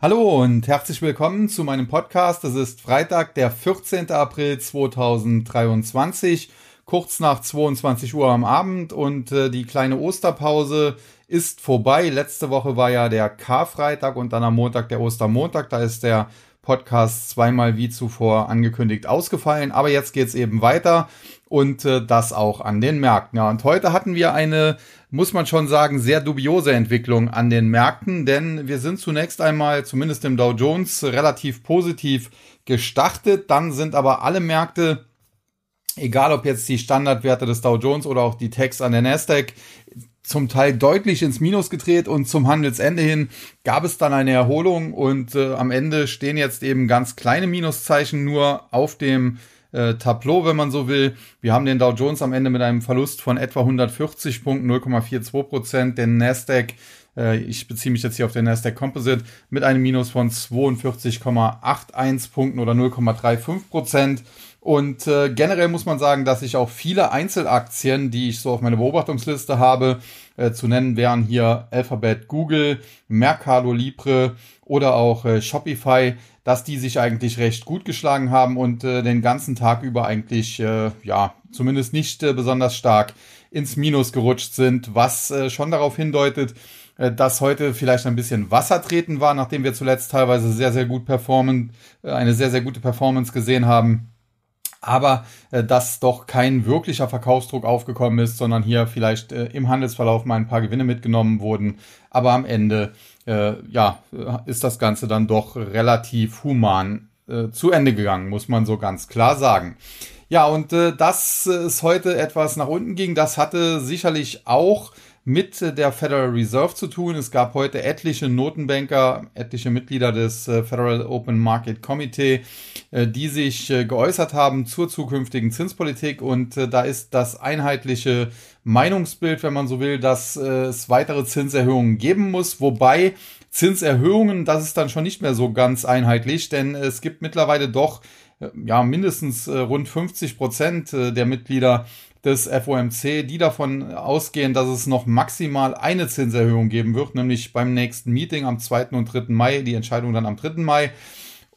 Hallo und herzlich willkommen zu meinem Podcast. Es ist Freitag, der 14. April 2023, kurz nach 22 Uhr am Abend und äh, die kleine Osterpause ist vorbei. Letzte Woche war ja der Karfreitag und dann am Montag der Ostermontag. Da ist der Podcast zweimal wie zuvor angekündigt ausgefallen. Aber jetzt geht's eben weiter und äh, das auch an den Märkten. Ja, und heute hatten wir eine, muss man schon sagen, sehr dubiose Entwicklung an den Märkten, denn wir sind zunächst einmal, zumindest im Dow Jones, relativ positiv gestartet. Dann sind aber alle Märkte egal ob jetzt die Standardwerte des Dow Jones oder auch die Techs an der Nasdaq, zum Teil deutlich ins Minus gedreht und zum Handelsende hin gab es dann eine Erholung und äh, am Ende stehen jetzt eben ganz kleine Minuszeichen nur auf dem äh, Tableau, wenn man so will. Wir haben den Dow Jones am Ende mit einem Verlust von etwa 140 Punkten, 0,42 Prozent, den Nasdaq äh, ich beziehe mich jetzt hier auf den Nasdaq Composite mit einem Minus von 42,81 Punkten oder 0,35 Prozent. Und äh, generell muss man sagen, dass ich auch viele Einzelaktien, die ich so auf meiner Beobachtungsliste habe, äh, zu nennen wären hier Alphabet, Google, Mercado Libre oder auch äh, Shopify, dass die sich eigentlich recht gut geschlagen haben und äh, den ganzen Tag über eigentlich, äh, ja, zumindest nicht äh, besonders stark ins Minus gerutscht sind, was äh, schon darauf hindeutet, äh, dass heute vielleicht ein bisschen Wasser treten war, nachdem wir zuletzt teilweise sehr, sehr gut performen, äh, eine sehr, sehr gute Performance gesehen haben aber äh, dass doch kein wirklicher Verkaufsdruck aufgekommen ist, sondern hier vielleicht äh, im Handelsverlauf mal ein paar Gewinne mitgenommen wurden. Aber am Ende äh, ja, ist das Ganze dann doch relativ human äh, zu Ende gegangen, muss man so ganz klar sagen. Ja, und äh, dass es heute etwas nach unten ging, das hatte sicherlich auch mit der Federal Reserve zu tun. Es gab heute etliche Notenbanker, etliche Mitglieder des äh, Federal Open Market Committee, äh, die sich äh, geäußert haben zur zukünftigen Zinspolitik. Und da ist das einheitliche Meinungsbild, wenn man so will, dass es weitere Zinserhöhungen geben muss. Wobei Zinserhöhungen, das ist dann schon nicht mehr so ganz einheitlich, denn es gibt mittlerweile doch ja mindestens rund 50 Prozent der Mitglieder des FOMC, die davon ausgehen, dass es noch maximal eine Zinserhöhung geben wird, nämlich beim nächsten Meeting am 2. und 3. Mai, die Entscheidung dann am 3. Mai.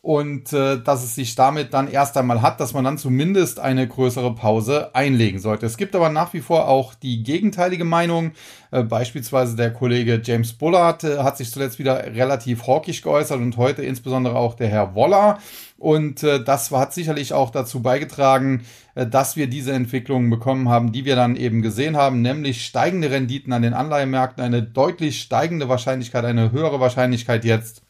Und äh, dass es sich damit dann erst einmal hat, dass man dann zumindest eine größere Pause einlegen sollte. Es gibt aber nach wie vor auch die gegenteilige Meinung. Äh, beispielsweise der Kollege James Bullard äh, hat sich zuletzt wieder relativ hawkisch geäußert und heute insbesondere auch der Herr Woller. Und äh, das hat sicherlich auch dazu beigetragen, äh, dass wir diese Entwicklungen bekommen haben, die wir dann eben gesehen haben, nämlich steigende Renditen an den Anleihemärkten, eine deutlich steigende Wahrscheinlichkeit, eine höhere Wahrscheinlichkeit jetzt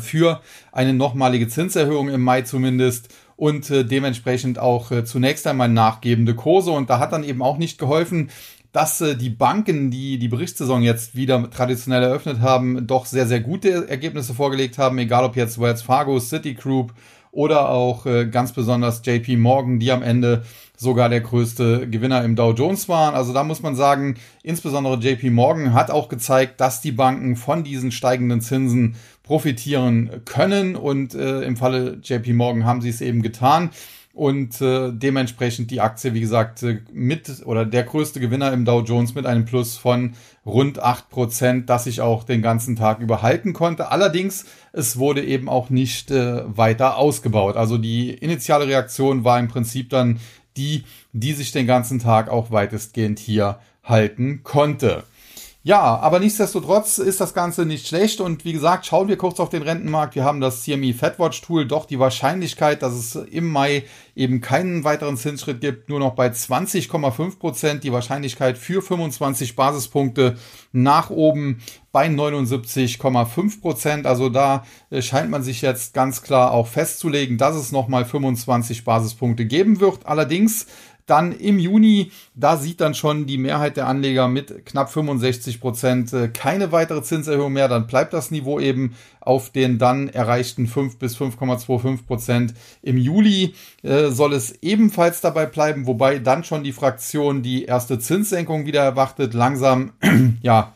für eine nochmalige Zinserhöhung im Mai zumindest und äh, dementsprechend auch äh, zunächst einmal nachgebende Kurse. Und da hat dann eben auch nicht geholfen, dass äh, die Banken, die die Berichtssaison jetzt wieder traditionell eröffnet haben, doch sehr, sehr gute Ergebnisse vorgelegt haben, egal ob jetzt Wells Fargo, Citigroup oder auch äh, ganz besonders JP Morgan, die am Ende sogar der größte Gewinner im Dow Jones waren. Also da muss man sagen, insbesondere JP Morgan hat auch gezeigt, dass die Banken von diesen steigenden Zinsen profitieren können und äh, im Falle JP Morgan haben sie es eben getan und äh, dementsprechend die Aktie, wie gesagt, äh, mit oder der größte Gewinner im Dow Jones mit einem Plus von rund acht Prozent, das ich auch den ganzen Tag überhalten konnte. Allerdings, es wurde eben auch nicht äh, weiter ausgebaut. Also die initiale Reaktion war im Prinzip dann die, die sich den ganzen Tag auch weitestgehend hier halten konnte. Ja, aber nichtsdestotrotz ist das Ganze nicht schlecht und wie gesagt, schauen wir kurz auf den Rentenmarkt. Wir haben das CME Fedwatch Tool, doch die Wahrscheinlichkeit, dass es im Mai eben keinen weiteren Zinsschritt gibt, nur noch bei 20,5 Prozent. Die Wahrscheinlichkeit für 25 Basispunkte nach oben bei 79,5 Prozent. Also da äh, scheint man sich jetzt ganz klar auch festzulegen, dass es nochmal 25 Basispunkte geben wird. Allerdings dann im Juni, da sieht dann schon die Mehrheit der Anleger mit knapp 65 Prozent äh, keine weitere Zinserhöhung mehr. Dann bleibt das Niveau eben auf den dann erreichten 5 bis 5,25 Prozent. Im Juli äh, soll es ebenfalls dabei bleiben, wobei dann schon die Fraktion die erste Zinssenkung wieder erwartet, langsam ja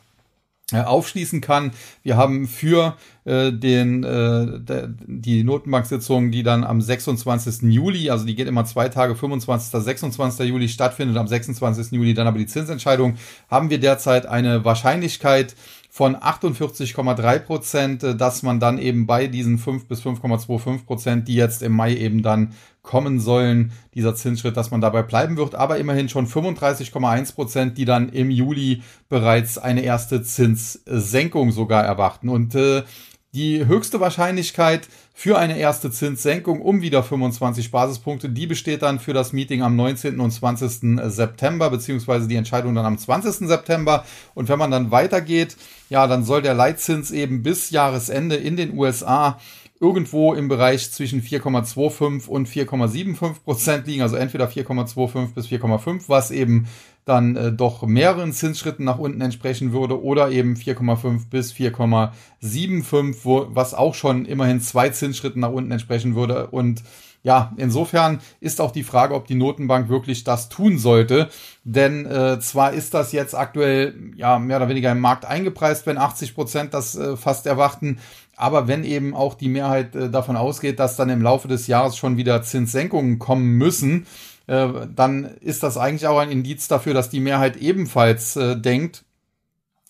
aufschließen kann. Wir haben für äh, den, äh, die Notenbank-Sitzung, die dann am 26. Juli, also die geht immer zwei Tage, 25. 26. Juli stattfindet, am 26. Juli dann aber die Zinsentscheidung, haben wir derzeit eine Wahrscheinlichkeit von 48,3 Prozent, äh, dass man dann eben bei diesen 5 bis 5,25 Prozent, die jetzt im Mai eben dann kommen sollen, dieser Zinsschritt, dass man dabei bleiben wird, aber immerhin schon 35,1 Prozent, die dann im Juli bereits eine erste Zinssenkung sogar erwarten. Und äh, die höchste Wahrscheinlichkeit für eine erste Zinssenkung um wieder 25 Basispunkte, die besteht dann für das Meeting am 19. und 20. September, beziehungsweise die Entscheidung dann am 20. September. Und wenn man dann weitergeht, ja, dann soll der Leitzins eben bis Jahresende in den USA irgendwo im Bereich zwischen 4,25 und 4,75 Prozent liegen, also entweder 4,25 bis 4,5, was eben dann äh, doch mehreren Zinsschritten nach unten entsprechen würde oder eben 4,5 bis 4,75, wo, was auch schon immerhin zwei Zinsschritten nach unten entsprechen würde. Und ja, insofern ist auch die Frage, ob die Notenbank wirklich das tun sollte. Denn äh, zwar ist das jetzt aktuell ja mehr oder weniger im Markt eingepreist, wenn 80 Prozent das äh, fast erwarten. Aber wenn eben auch die Mehrheit äh, davon ausgeht, dass dann im Laufe des Jahres schon wieder Zinssenkungen kommen müssen, äh, dann ist das eigentlich auch ein Indiz dafür, dass die Mehrheit ebenfalls äh, denkt,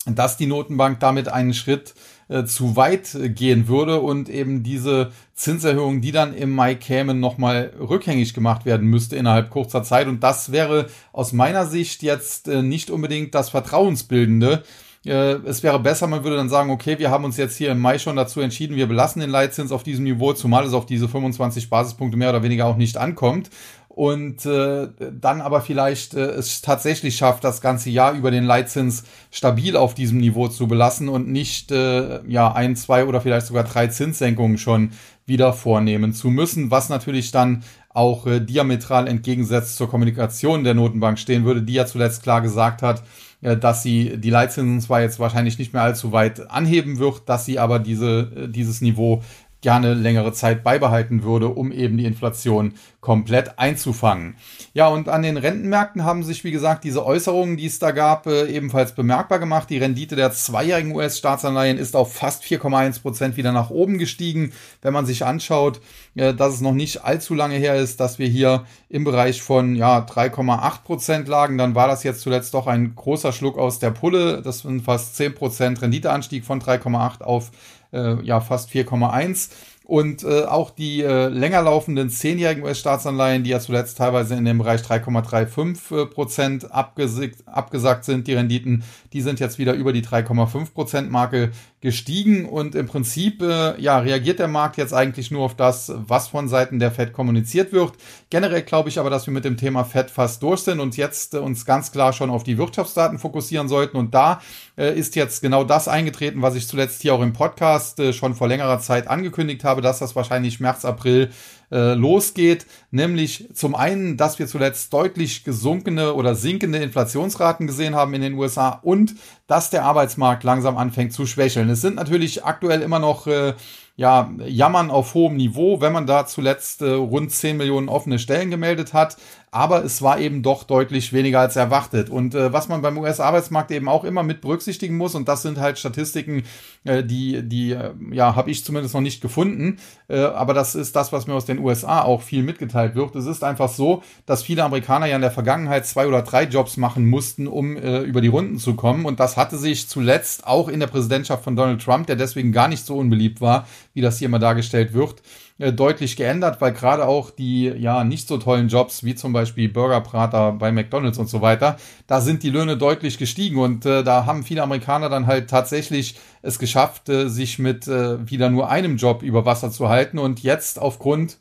dass die Notenbank damit einen Schritt äh, zu weit gehen würde und eben diese Zinserhöhung, die dann im Mai kämen, nochmal rückgängig gemacht werden müsste innerhalb kurzer Zeit. Und das wäre aus meiner Sicht jetzt äh, nicht unbedingt das Vertrauensbildende. Äh, es wäre besser, man würde dann sagen, okay, wir haben uns jetzt hier im Mai schon dazu entschieden, wir belassen den Leitzins auf diesem Niveau, zumal es auf diese 25 Basispunkte mehr oder weniger auch nicht ankommt und äh, dann aber vielleicht äh, es tatsächlich schafft, das ganze Jahr über den Leitzins stabil auf diesem Niveau zu belassen und nicht äh, ja ein, zwei oder vielleicht sogar drei Zinssenkungen schon wieder vornehmen zu müssen, was natürlich dann auch äh, diametral entgegensetzt zur Kommunikation der Notenbank stehen würde, die ja zuletzt klar gesagt hat, äh, dass sie die Leitzinsen zwar jetzt wahrscheinlich nicht mehr allzu weit anheben wird, dass sie aber diese, äh, dieses Niveau gerne längere Zeit beibehalten würde, um eben die Inflation komplett einzufangen. Ja, und an den Rentenmärkten haben sich, wie gesagt, diese Äußerungen, die es da gab, äh, ebenfalls bemerkbar gemacht. Die Rendite der zweijährigen US-Staatsanleihen ist auf fast 4,1 Prozent wieder nach oben gestiegen. Wenn man sich anschaut, äh, dass es noch nicht allzu lange her ist, dass wir hier im Bereich von ja, 3,8 Prozent lagen, dann war das jetzt zuletzt doch ein großer Schluck aus der Pulle. Das sind fast 10 Prozent Renditeanstieg von 3,8 auf äh, ja fast 4,1. Und äh, auch die äh, länger laufenden zehnjährigen US-Staatsanleihen, die ja zuletzt teilweise in dem Bereich 3,35 äh, Prozent abgesagt sind, die Renditen, die sind jetzt wieder über die 3,5 Prozent Marke gestiegen. Und im Prinzip äh, ja reagiert der Markt jetzt eigentlich nur auf das, was von Seiten der Fed kommuniziert wird. Generell glaube ich aber, dass wir mit dem Thema Fed fast durch sind und jetzt äh, uns ganz klar schon auf die Wirtschaftsdaten fokussieren sollten. Und da äh, ist jetzt genau das eingetreten, was ich zuletzt hier auch im Podcast äh, schon vor längerer Zeit angekündigt habe, dass das wahrscheinlich März, April äh, losgeht, nämlich zum einen, dass wir zuletzt deutlich gesunkene oder sinkende Inflationsraten gesehen haben in den USA und dass der Arbeitsmarkt langsam anfängt zu schwächeln. Es sind natürlich aktuell immer noch äh, ja, Jammern auf hohem Niveau, wenn man da zuletzt äh, rund 10 Millionen offene Stellen gemeldet hat aber es war eben doch deutlich weniger als erwartet. Und äh, was man beim US-Arbeitsmarkt eben auch immer mit berücksichtigen muss, und das sind halt Statistiken, äh, die, die, äh, ja, habe ich zumindest noch nicht gefunden, äh, aber das ist das, was mir aus den USA auch viel mitgeteilt wird. Es ist einfach so, dass viele Amerikaner ja in der Vergangenheit zwei oder drei Jobs machen mussten, um äh, über die Runden zu kommen. Und das hatte sich zuletzt auch in der Präsidentschaft von Donald Trump, der deswegen gar nicht so unbeliebt war, wie das hier immer dargestellt wird, deutlich geändert, weil gerade auch die ja nicht so tollen Jobs wie zum Beispiel Burgerprater bei McDonald's und so weiter, da sind die Löhne deutlich gestiegen und äh, da haben viele Amerikaner dann halt tatsächlich es geschafft, äh, sich mit äh, wieder nur einem Job über Wasser zu halten und jetzt aufgrund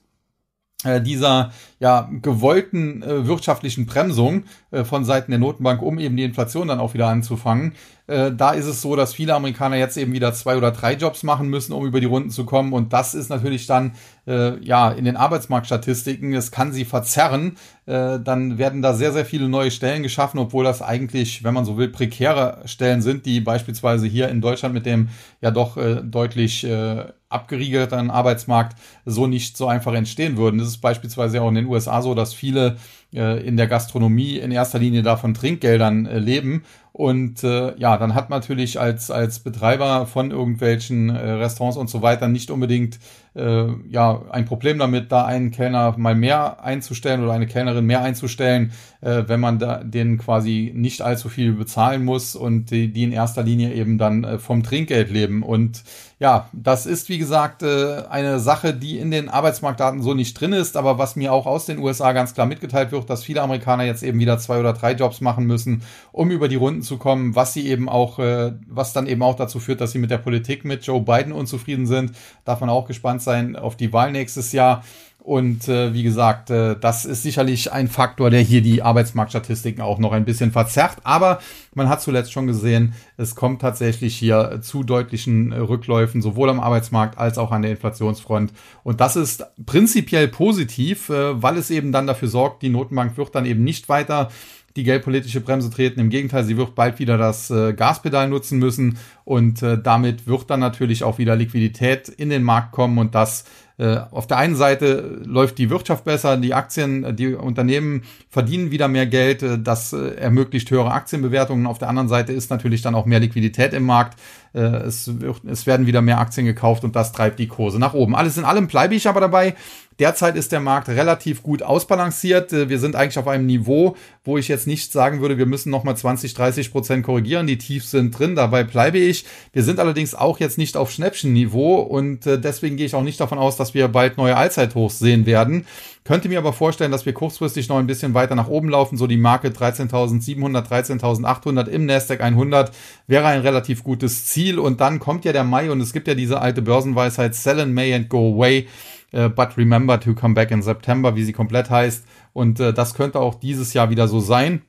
äh, dieser ja gewollten äh, wirtschaftlichen Bremsung äh, von Seiten der Notenbank, um eben die Inflation dann auch wieder anzufangen. Äh, da ist es so, dass viele Amerikaner jetzt eben wieder zwei oder drei Jobs machen müssen, um über die Runden zu kommen. Und das ist natürlich dann äh, ja in den Arbeitsmarktstatistiken, es kann sie verzerren. Äh, dann werden da sehr, sehr viele neue Stellen geschaffen, obwohl das eigentlich, wenn man so will, prekäre Stellen sind, die beispielsweise hier in Deutschland mit dem ja doch äh, deutlich äh, abgeriegelten Arbeitsmarkt so nicht so einfach entstehen würden. Das ist beispielsweise auch in den USA so, dass viele in der Gastronomie in erster Linie davon Trinkgeldern äh, leben. Und äh, ja, dann hat man natürlich als, als Betreiber von irgendwelchen äh, Restaurants und so weiter nicht unbedingt äh, ja, ein Problem damit, da einen Kellner mal mehr einzustellen oder eine Kellnerin mehr einzustellen, äh, wenn man da den quasi nicht allzu viel bezahlen muss und die, die in erster Linie eben dann äh, vom Trinkgeld leben. Und ja, das ist wie gesagt äh, eine Sache, die in den Arbeitsmarktdaten so nicht drin ist, aber was mir auch aus den USA ganz klar mitgeteilt wird, dass viele Amerikaner jetzt eben wieder zwei oder drei Jobs machen müssen, um über die Runden zu kommen, was sie eben auch, äh, was dann eben auch dazu führt, dass sie mit der Politik mit Joe Biden unzufrieden sind. Darf man auch gespannt sein auf die Wahl nächstes Jahr. Und äh, wie gesagt, äh, das ist sicherlich ein Faktor, der hier die Arbeitsmarktstatistiken auch noch ein bisschen verzerrt. Aber man hat zuletzt schon gesehen, es kommt tatsächlich hier zu deutlichen äh, Rückläufen, sowohl am Arbeitsmarkt als auch an der Inflationsfront. Und das ist prinzipiell positiv, äh, weil es eben dann dafür sorgt, die Notenbank wird dann eben nicht weiter die geldpolitische Bremse treten. Im Gegenteil, sie wird bald wieder das äh, Gaspedal nutzen müssen und äh, damit wird dann natürlich auch wieder Liquidität in den Markt kommen und das äh, auf der einen Seite läuft die Wirtschaft besser, die Aktien, die Unternehmen verdienen wieder mehr Geld, äh, das äh, ermöglicht höhere Aktienbewertungen. Auf der anderen Seite ist natürlich dann auch mehr Liquidität im Markt. Es, wird, es werden wieder mehr Aktien gekauft und das treibt die Kurse nach oben. Alles in allem bleibe ich aber dabei. Derzeit ist der Markt relativ gut ausbalanciert. Wir sind eigentlich auf einem Niveau, wo ich jetzt nicht sagen würde, wir müssen nochmal 20, 30 Prozent korrigieren. Die Tiefs sind drin, dabei bleibe ich. Wir sind allerdings auch jetzt nicht auf Schnäppchenniveau und deswegen gehe ich auch nicht davon aus, dass wir bald neue Allzeithochs sehen werden. Könnte mir aber vorstellen, dass wir kurzfristig noch ein bisschen weiter nach oben laufen. So die Marke 13.700, 13.800 im Nasdaq 100 wäre ein relativ gutes Ziel. Und dann kommt ja der Mai und es gibt ja diese alte Börsenweisheit, sell in May and go away. Uh, but remember to come back in September, wie sie komplett heißt. Und uh, das könnte auch dieses Jahr wieder so sein.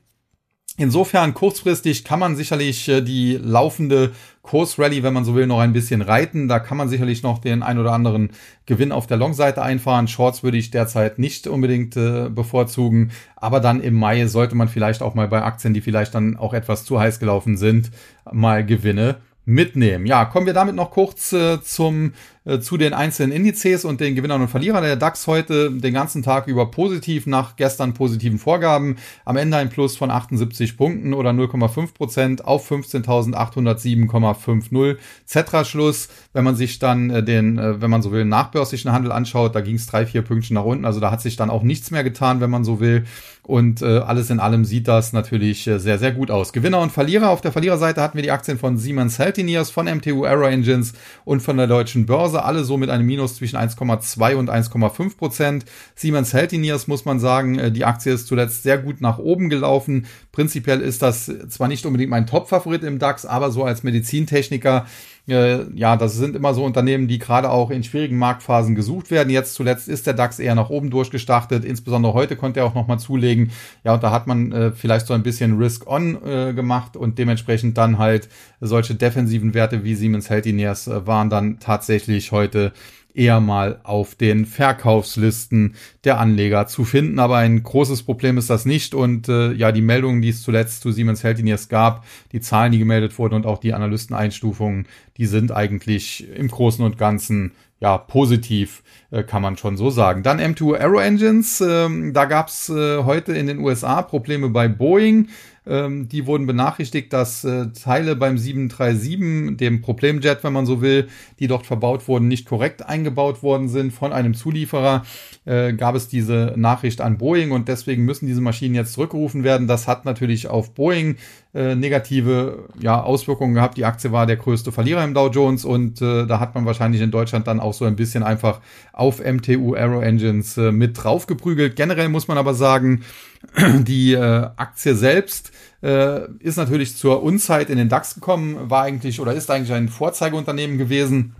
Insofern kurzfristig kann man sicherlich äh, die laufende Kursrally, wenn man so will, noch ein bisschen reiten. Da kann man sicherlich noch den ein oder anderen Gewinn auf der Long-Seite einfahren. Shorts würde ich derzeit nicht unbedingt äh, bevorzugen. Aber dann im Mai sollte man vielleicht auch mal bei Aktien, die vielleicht dann auch etwas zu heiß gelaufen sind, mal Gewinne mitnehmen. Ja, kommen wir damit noch kurz äh, zum äh, zu den einzelnen Indizes und den Gewinnern und Verlierern. Der DAX heute den ganzen Tag über positiv nach gestern positiven Vorgaben. Am Ende ein Plus von 78 Punkten oder 0,5 Prozent auf 15.807,50. Zetra-Schluss, wenn man sich dann äh, den, äh, wenn man so will, nachbörslichen Handel anschaut, da ging es drei, vier Pünktchen nach unten. Also da hat sich dann auch nichts mehr getan, wenn man so will. Und äh, alles in allem sieht das natürlich äh, sehr, sehr gut aus. Gewinner und Verlierer. Auf der Verliererseite hatten wir die Aktien von Siemens Healthineers, von MTU Aero Engines und von der Deutschen Börse. Börse, alle so mit einem Minus zwischen 1,2 und 1,5 Prozent. Siemens Healthineers muss man sagen, äh, die Aktie ist zuletzt sehr gut nach oben gelaufen. Prinzipiell ist das zwar nicht unbedingt mein Top-Favorit im DAX, aber so als Medizintechniker äh, ja, das sind immer so Unternehmen, die gerade auch in schwierigen Marktphasen gesucht werden. Jetzt zuletzt ist der DAX eher nach oben durchgestartet. Insbesondere heute konnte er auch nochmal zulegen. Ja, und da hat man äh, vielleicht so ein bisschen Risk-On äh, gemacht und dementsprechend dann halt solche defensiven Werte wie Siemens Healthineers äh, waren dann tatsächlich heute eher mal auf den Verkaufslisten der Anleger zu finden. Aber ein großes Problem ist das nicht. Und äh, ja, die Meldungen, die es zuletzt zu Siemens Healthineers gab, die Zahlen, die gemeldet wurden und auch die Analysteneinstufungen, die sind eigentlich im Großen und Ganzen ja, positiv, äh, kann man schon so sagen. Dann M2 Aero Engines, ähm, da gab's äh, heute in den USA Probleme bei Boeing. Ähm, die wurden benachrichtigt, dass äh, Teile beim 737, dem Problemjet, wenn man so will, die dort verbaut wurden, nicht korrekt eingebaut worden sind von einem Zulieferer. Äh, gab es diese Nachricht an Boeing und deswegen müssen diese Maschinen jetzt zurückgerufen werden. Das hat natürlich auf Boeing äh, negative ja, Auswirkungen gehabt. Die Aktie war der größte Verlierer im Dow Jones und äh, da hat man wahrscheinlich in Deutschland dann auch so ein bisschen einfach auf MTU Aero Engines äh, mit draufgeprügelt. Generell muss man aber sagen, die äh, Aktie selbst äh, ist natürlich zur Unzeit in den DAX gekommen, war eigentlich oder ist eigentlich ein Vorzeigeunternehmen gewesen.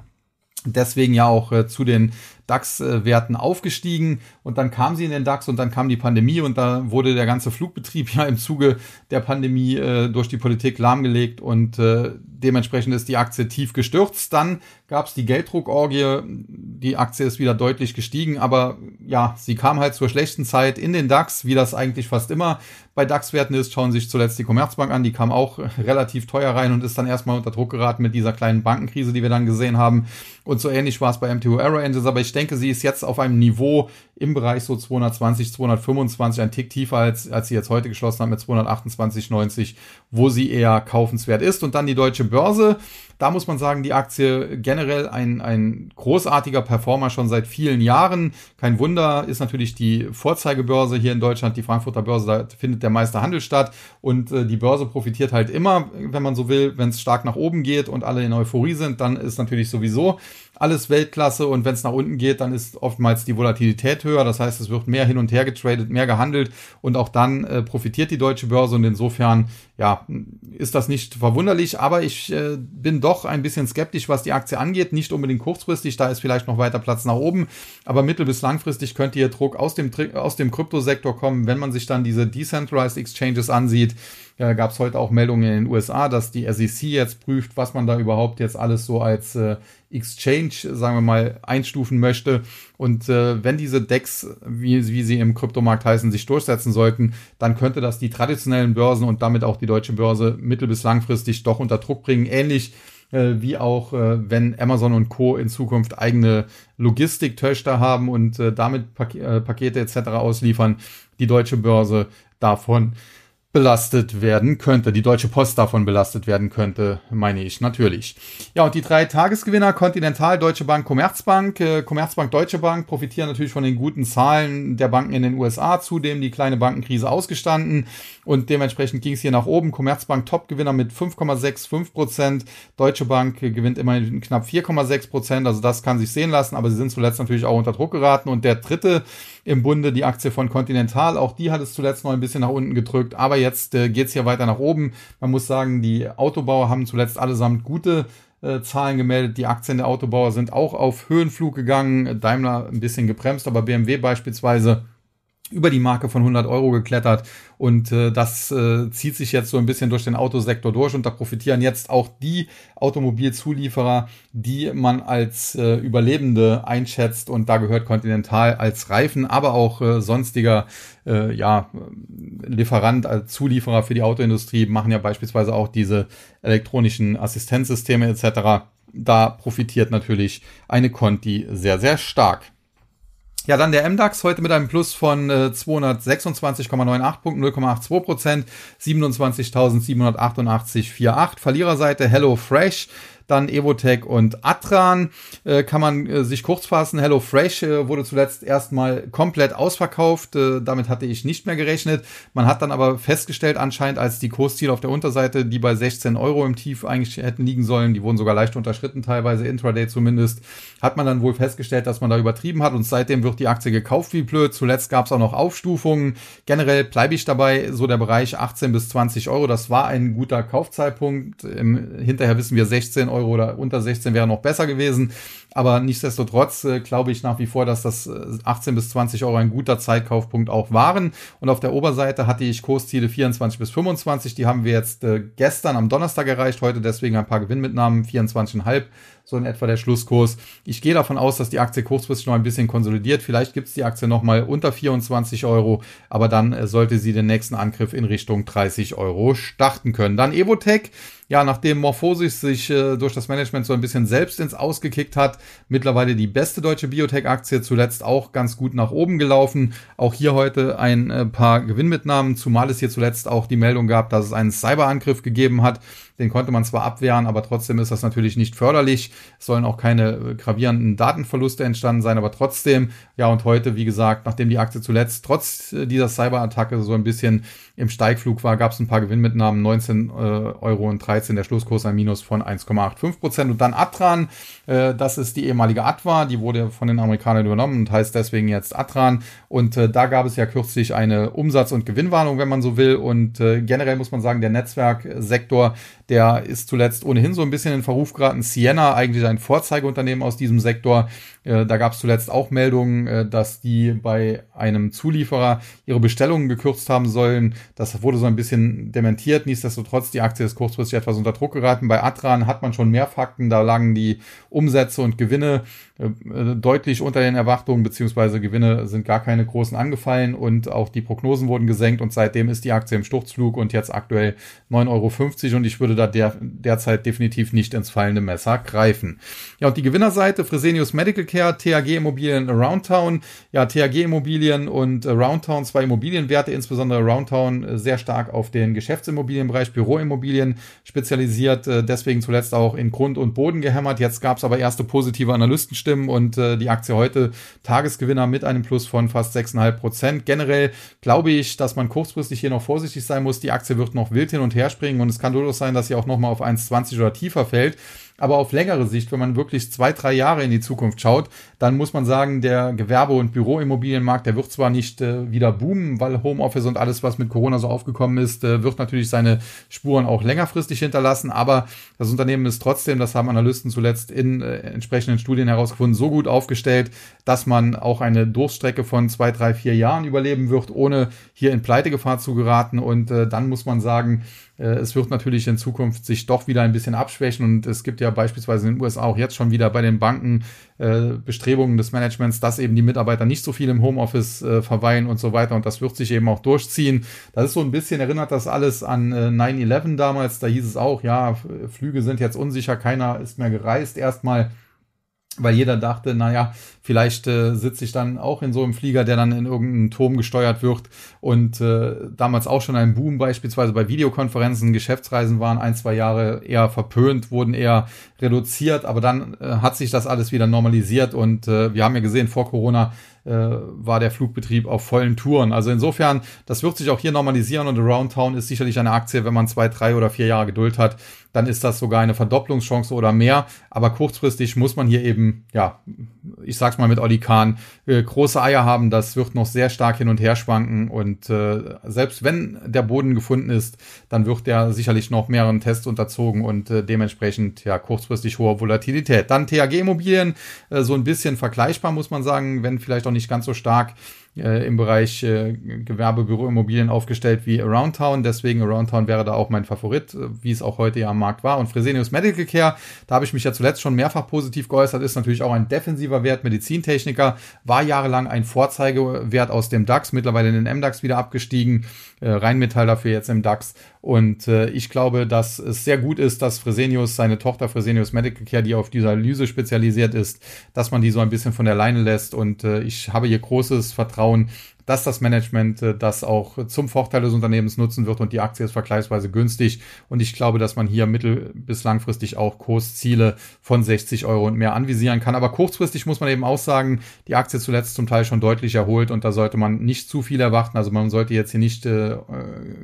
Deswegen ja auch äh, zu den DAX-Werten aufgestiegen und dann kam sie in den DAX und dann kam die Pandemie und da wurde der ganze Flugbetrieb ja im Zuge der Pandemie äh, durch die Politik lahmgelegt und äh, dementsprechend ist die Aktie tief gestürzt. Dann gab es die Gelddruckorgie, die Aktie ist wieder deutlich gestiegen, aber ja, sie kam halt zur schlechten Zeit in den DAX, wie das eigentlich fast immer bei DAX-Werten ist. Schauen Sie sich zuletzt die Commerzbank an, die kam auch relativ teuer rein und ist dann erstmal unter Druck geraten mit dieser kleinen Bankenkrise, die wir dann gesehen haben. Und so ähnlich war es bei MTO Aero Engines, aber ich denke, sie ist jetzt auf einem Niveau im Bereich so 220, 225, ein Tick tiefer als, als sie jetzt heute geschlossen hat mit 228,90, wo sie eher kaufenswert ist. Und dann die deutsche Börse. Da muss man sagen, die Aktie generell ein, ein großartiger Performer schon seit vielen Jahren. Kein Wunder, ist natürlich die Vorzeigebörse hier in Deutschland, die Frankfurter Börse, da findet der meiste Handel statt. Und äh, die Börse profitiert halt immer, wenn man so will, wenn es stark nach oben geht und alle in Euphorie sind, dann ist natürlich sowieso alles Weltklasse und wenn es nach unten geht, dann ist oftmals die Volatilität höher. Das heißt, es wird mehr hin und her getradet, mehr gehandelt und auch dann äh, profitiert die deutsche Börse und insofern ja, ist das nicht verwunderlich, aber ich äh, bin doch ein bisschen skeptisch, was die Aktie angeht. Nicht unbedingt kurzfristig, da ist vielleicht noch weiter Platz nach oben, aber mittel- bis langfristig könnte hier Druck aus dem, aus dem Kryptosektor kommen, wenn man sich dann diese Decentralized Exchanges ansieht. Ja, gab es heute auch Meldungen in den USA, dass die SEC jetzt prüft, was man da überhaupt jetzt alles so als äh, Exchange, sagen wir mal, einstufen möchte. Und äh, wenn diese Decks, wie, wie sie im Kryptomarkt heißen, sich durchsetzen sollten, dann könnte das die traditionellen Börsen und damit auch die deutsche Börse mittel- bis langfristig doch unter Druck bringen. Ähnlich äh, wie auch äh, wenn Amazon und Co. in Zukunft eigene Logistiktöchter haben und äh, damit Pak äh, Pakete etc. ausliefern, die deutsche Börse davon belastet werden könnte, die Deutsche Post davon belastet werden könnte, meine ich natürlich. Ja, und die drei Tagesgewinner, Continental, Deutsche Bank, Commerzbank. Äh, Commerzbank, Deutsche Bank profitieren natürlich von den guten Zahlen der Banken in den USA, zudem die kleine Bankenkrise ausgestanden und dementsprechend ging es hier nach oben. Commerzbank Topgewinner mit 5,65 Prozent, Deutsche Bank gewinnt immerhin knapp 4,6 Prozent, also das kann sich sehen lassen, aber sie sind zuletzt natürlich auch unter Druck geraten und der dritte im Bunde, die Aktie von Continental. Auch die hat es zuletzt noch ein bisschen nach unten gedrückt, aber jetzt äh, geht es hier weiter nach oben. Man muss sagen, die Autobauer haben zuletzt allesamt gute äh, Zahlen gemeldet. Die Aktien der Autobauer sind auch auf Höhenflug gegangen. Daimler ein bisschen gebremst, aber BMW beispielsweise über die Marke von 100 Euro geklettert und äh, das äh, zieht sich jetzt so ein bisschen durch den Autosektor durch und da profitieren jetzt auch die Automobilzulieferer, die man als äh, Überlebende einschätzt und da gehört Continental als Reifen, aber auch äh, sonstiger äh, ja, Lieferant als Zulieferer für die Autoindustrie machen ja beispielsweise auch diese elektronischen Assistenzsysteme etc. Da profitiert natürlich eine Conti sehr, sehr stark. Ja, dann der MDAX heute mit einem Plus von äh, 226,98 Punkten, 0,82 Prozent, 27.788,48. Verliererseite Hello Fresh dann Evotech und Atran äh, kann man äh, sich kurz fassen. Hello Fresh äh, wurde zuletzt erstmal komplett ausverkauft. Äh, damit hatte ich nicht mehr gerechnet. Man hat dann aber festgestellt, anscheinend als die Kursziele auf der Unterseite, die bei 16 Euro im Tief eigentlich hätten liegen sollen, die wurden sogar leicht unterschritten, teilweise intraday zumindest, hat man dann wohl festgestellt, dass man da übertrieben hat und seitdem wird die Aktie gekauft wie blöd. Zuletzt gab es auch noch Aufstufungen. Generell bleibe ich dabei, so der Bereich 18 bis 20 Euro. Das war ein guter Kaufzeitpunkt. Im, hinterher wissen wir 16 Euro Euro oder unter 16 wäre noch besser gewesen. Aber nichtsdestotrotz äh, glaube ich nach wie vor, dass das 18 äh, bis 20 Euro ein guter Zeitkaufpunkt auch waren. Und auf der Oberseite hatte ich Kursziele 24 bis 25. Die haben wir jetzt äh, gestern am Donnerstag erreicht. Heute deswegen ein paar Gewinnmitnahmen, 24,5 so in etwa der Schlusskurs. Ich gehe davon aus, dass die Aktie kurzfristig noch ein bisschen konsolidiert. Vielleicht gibt es die Aktie nochmal unter 24 Euro, aber dann äh, sollte sie den nächsten Angriff in Richtung 30 Euro starten können. Dann Evotech. Ja, nachdem Morphosis sich äh, durch das Management so ein bisschen selbst ins Ausgekickt hat, mittlerweile die beste deutsche Biotech-Aktie, zuletzt auch ganz gut nach oben gelaufen. Auch hier heute ein äh, paar Gewinnmitnahmen, zumal es hier zuletzt auch die Meldung gab, dass es einen Cyberangriff gegeben hat. Den konnte man zwar abwehren, aber trotzdem ist das natürlich nicht förderlich. Es sollen auch keine äh, gravierenden Datenverluste entstanden sein, aber trotzdem, ja, und heute, wie gesagt, nachdem die Aktie zuletzt trotz äh, dieser Cyberattacke so ein bisschen im Steigflug war, gab es ein paar Gewinnmitnahmen, 19 äh, Euro und 13, der Schlusskurs ein Minus von 1,85 Prozent. Und dann Atran, äh, das ist die ehemalige Atwa, die wurde von den Amerikanern übernommen und heißt deswegen jetzt Atran. Und äh, da gab es ja kürzlich eine Umsatz- und Gewinnwarnung, wenn man so will. Und äh, generell muss man sagen, der Netzwerksektor, Der ist zuletzt ohnehin so ein bisschen in Verruf geraten. Sienna, eigentlich ein Vorzeigeunternehmen aus diesem Sektor. Äh, da gab es zuletzt auch Meldungen, äh, dass die bei einem Zulieferer ihre Bestellungen gekürzt haben sollen. Das wurde so ein bisschen dementiert. Nichtsdestotrotz, die Aktie ist kurzfristig etwas unter Druck geraten. Bei Atran hat man schon mehr Fakten. Da lagen die Umsätze und Gewinne deutlich unter den Erwartungen, beziehungsweise Gewinne sind gar keine großen angefallen und auch die Prognosen wurden gesenkt und seitdem ist die Aktie im Sturzflug und jetzt aktuell 9,50 Euro und ich würde da der, derzeit definitiv nicht ins fallende Messer greifen. Ja, und die Gewinnerseite, Fresenius Medical Care, THG Immobilien Aroundtown, ja, THG Immobilien und Aroundtown, zwei Immobilienwerte, insbesondere Aroundtown äh, sehr stark auf den Geschäftsimmobilienbereich, Büroimmobilien spezialisiert, äh, deswegen zuletzt auch in Grund und Boden gehämmert. Jetzt gab es aber erste positive Analystenstimmen und äh, die Aktie heute Tagesgewinner mit einem Plus von fast 6,5 Prozent. Generell glaube ich, dass man kurzfristig hier noch vorsichtig sein muss. Die Aktie wird noch wild hin und her springen und es kann durchaus sein, dass sie auch nochmal auf 1,20 oder tiefer fällt. Aber auf längere Sicht, wenn man wirklich zwei, drei Jahre in die Zukunft schaut, dann muss man sagen, der Gewerbe- und Büroimmobilienmarkt, der wird zwar nicht äh, wieder boomen, weil Homeoffice und alles, was mit Corona so aufgekommen ist, äh, wird natürlich seine Spuren auch längerfristig hinterlassen. Aber das Unternehmen ist trotzdem, das haben Analysten zuletzt in äh, entsprechenden Studien herausgefunden, so gut aufgestellt, dass man auch eine Durchstrecke von zwei, drei, vier Jahren überleben wird, ohne hier in Pleitegefahr zu geraten. Und äh, dann muss man sagen, äh, es wird natürlich in Zukunft sich doch wieder ein bisschen abschwächen und es gibt ja beispielsweise in den USA auch jetzt schon wieder bei den Banken äh, Bestrebungen des Managements, dass eben die Mitarbeiter nicht so viel im Homeoffice äh, verweilen und so weiter. Und das wird sich eben auch durchziehen. Das ist so ein bisschen, erinnert das alles an äh, 9-11 damals, da hieß es auch, ja, Flüge sind jetzt unsicher, keiner ist mehr gereist erstmal weil jeder dachte, naja, vielleicht äh, sitze ich dann auch in so einem Flieger, der dann in irgendeinen Turm gesteuert wird. Und äh, damals auch schon ein Boom beispielsweise bei Videokonferenzen, Geschäftsreisen waren ein, zwei Jahre eher verpönt, wurden eher reduziert, aber dann äh, hat sich das alles wieder normalisiert. Und äh, wir haben ja gesehen, vor Corona äh, war der Flugbetrieb auf vollen Touren. Also insofern, das wird sich auch hier normalisieren und Around Town ist sicherlich eine Aktie, wenn man zwei, drei oder vier Jahre Geduld hat, dann ist das sogar eine Verdopplungschance oder mehr. Aber kurzfristig muss man hier eben, ja, ich sag's mal mit Olli Kahn, äh, große Eier haben. Das wird noch sehr stark hin und her schwanken. Und äh, selbst wenn der Boden gefunden ist, dann wird der sicherlich noch mehreren Tests unterzogen und äh, dementsprechend ja kurzfristig hohe Volatilität. Dann THG Immobilien, äh, so ein bisschen vergleichbar, muss man sagen, wenn vielleicht auch nicht ganz so stark äh, im Bereich äh, Gewerbe, Büroimmobilien aufgestellt wie Aroundtown. Deswegen Aroundtown wäre da auch mein Favorit, äh, wie es auch heute ja am Markt war. Und Fresenius Medical Care, da habe ich mich ja zuletzt schon mehrfach positiv geäußert, ist natürlich auch ein defensiver Wert, Medizintechniker, war jahrelang ein Vorzeigewert aus dem DAX, mittlerweile in den MDAX wieder abgestiegen. Äh, Rheinmetall dafür jetzt im DAX. Und äh, ich glaube, dass es sehr gut ist, dass Fresenius, seine Tochter Fresenius Medical Care, die auf Dialyse spezialisiert ist, dass man die so ein bisschen von der Leine lässt. Und äh, ich habe hier großes Vertrauen, dass das Management äh, das auch zum Vorteil des Unternehmens nutzen wird und die Aktie ist vergleichsweise günstig. Und ich glaube, dass man hier mittel- bis langfristig auch Kursziele von 60 Euro und mehr anvisieren kann. Aber kurzfristig muss man eben auch sagen, die Aktie zuletzt zum Teil schon deutlich erholt und da sollte man nicht zu viel erwarten. Also man sollte jetzt hier nicht äh,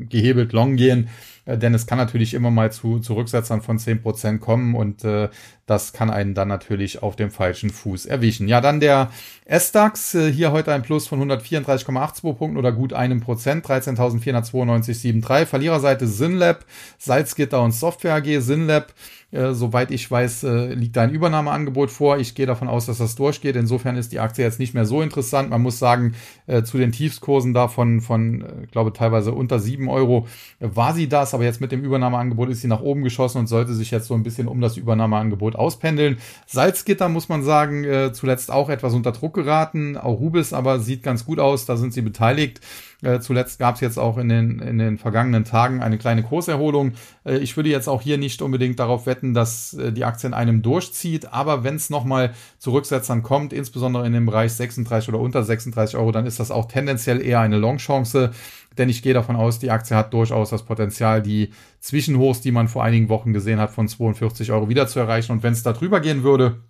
gehebelt long gehen äh, denn es kann natürlich immer mal zu, zu Rücksetzern von 10% kommen und äh, das kann einen dann natürlich auf dem falschen Fuß erwischen. Ja, dann der S-DAX, äh, hier heute ein Plus von 134,82 Punkten oder gut einem Prozent, 13.492,73. Verliererseite Synlab, Salzgitter und Software AG. Synlab äh, soweit ich weiß, äh, liegt da ein Übernahmeangebot vor. Ich gehe davon aus, dass das durchgeht. Insofern ist die Aktie jetzt nicht mehr so interessant. Man muss sagen, äh, zu den Tiefskursen da von, von äh, glaube teilweise unter sieben Euro war sie das, aber jetzt mit dem Übernahmeangebot ist sie nach oben geschossen und sollte sich jetzt so ein bisschen um das Übernahmeangebot auspendeln. Salzgitter muss man sagen, äh, zuletzt auch etwas unter Druck geraten. Auch Rubis aber sieht ganz gut aus, da sind sie beteiligt. Äh, zuletzt gab es jetzt auch in den, in den vergangenen Tagen eine kleine Kurserholung. Äh, ich würde jetzt auch hier nicht unbedingt darauf wetten, dass äh, die Aktie in einem durchzieht, aber wenn es nochmal zu Rücksetzern kommt, insbesondere in dem Bereich 36 oder unter 36 Euro, dann ist das auch tendenziell eher eine Long-Chance. Denn ich gehe davon aus, die Aktie hat durchaus das Potenzial, die Zwischenhochs, die man vor einigen Wochen gesehen hat, von 42 Euro wieder zu erreichen. Und wenn es da drüber gehen würde,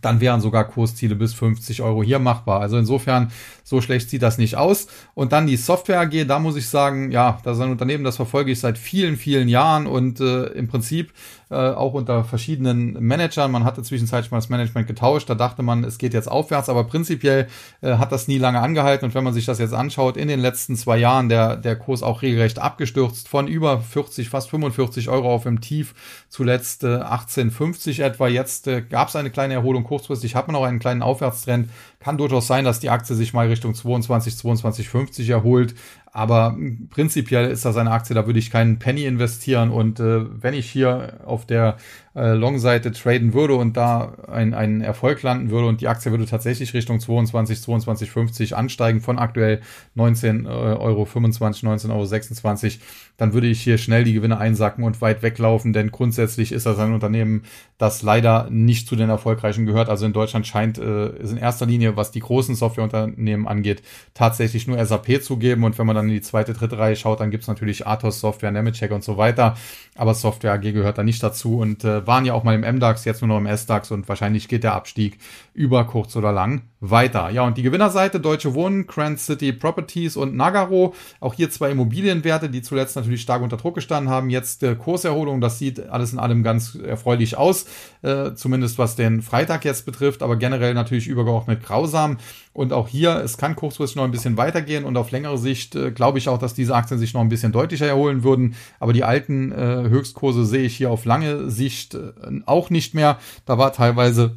dann wären sogar Kursziele bis 50 Euro hier machbar. Also insofern so schlecht sieht das nicht aus. Und dann die Software AG, da muss ich sagen, ja, das ist ein Unternehmen, das verfolge ich seit vielen, vielen Jahren und äh, im Prinzip äh, auch unter verschiedenen Managern. Man hatte zwischenzeitlich mal das Management getauscht, da dachte man, es geht jetzt aufwärts, aber prinzipiell äh, hat das nie lange angehalten. Und wenn man sich das jetzt anschaut, in den letzten zwei Jahren der, der Kurs auch regelrecht abgestürzt von über 40, fast 45 Euro auf im Tief, zuletzt äh, 18,50 etwa. Jetzt äh, gab es eine kleine Erholung kurzfristig, hat man auch einen kleinen Aufwärtstrend. Kann durchaus sein, dass die Aktie sich mal Richtung 22, 22,50 erholt. Aber prinzipiell ist das eine Aktie, da würde ich keinen Penny investieren. Und äh, wenn ich hier auf der äh, Long-Seite traden würde und da ein, einen Erfolg landen würde und die Aktie würde tatsächlich Richtung 22, 22,50 ansteigen von aktuell 19,25 äh, Euro, 19,26 Euro, dann würde ich hier schnell die Gewinne einsacken und weit weglaufen, denn grundsätzlich ist das ein Unternehmen, das leider nicht zu den erfolgreichen gehört. Also in Deutschland scheint äh, in erster Linie, was die großen Softwareunternehmen angeht, tatsächlich nur SAP zu geben. Und wenn man dann in die zweite, dritte Reihe schaut, dann gibt es natürlich Athos Software, Nemetschek und so weiter. Aber Software AG gehört da nicht dazu und äh, waren ja auch mal im MDAX, jetzt nur noch im SDAX und wahrscheinlich geht der Abstieg über kurz oder lang weiter. Ja, und die Gewinnerseite Deutsche Wohnen, Grand City Properties und Nagaro. Auch hier zwei Immobilienwerte, die zuletzt natürlich stark unter Druck gestanden haben. Jetzt äh, Kurserholung, das sieht alles in allem ganz erfreulich aus, äh, zumindest was den Freitag jetzt betrifft, aber generell natürlich übergeordnet grausam. Und auch hier, es kann kurzfristig noch ein bisschen weitergehen und auf längere Sicht äh, glaube ich auch, dass diese Aktien sich noch ein bisschen deutlicher erholen würden. Aber die alten äh, Höchstkurse sehe ich hier auf lange Sicht äh, auch nicht mehr. Da war teilweise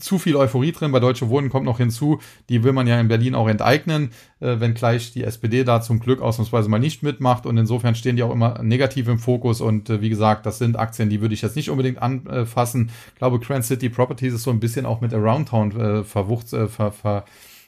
zu viel Euphorie drin. Bei Deutsche Wohnen kommt noch hinzu, die will man ja in Berlin auch enteignen, äh, wenngleich die SPD da zum Glück ausnahmsweise mal nicht mitmacht. Und insofern stehen die auch immer negativ im Fokus. Und äh, wie gesagt, das sind Aktien, die würde ich jetzt nicht unbedingt anfassen. Ich glaube, Grand City Properties ist so ein bisschen auch mit Around Town äh, verwucht, äh, ver, ver,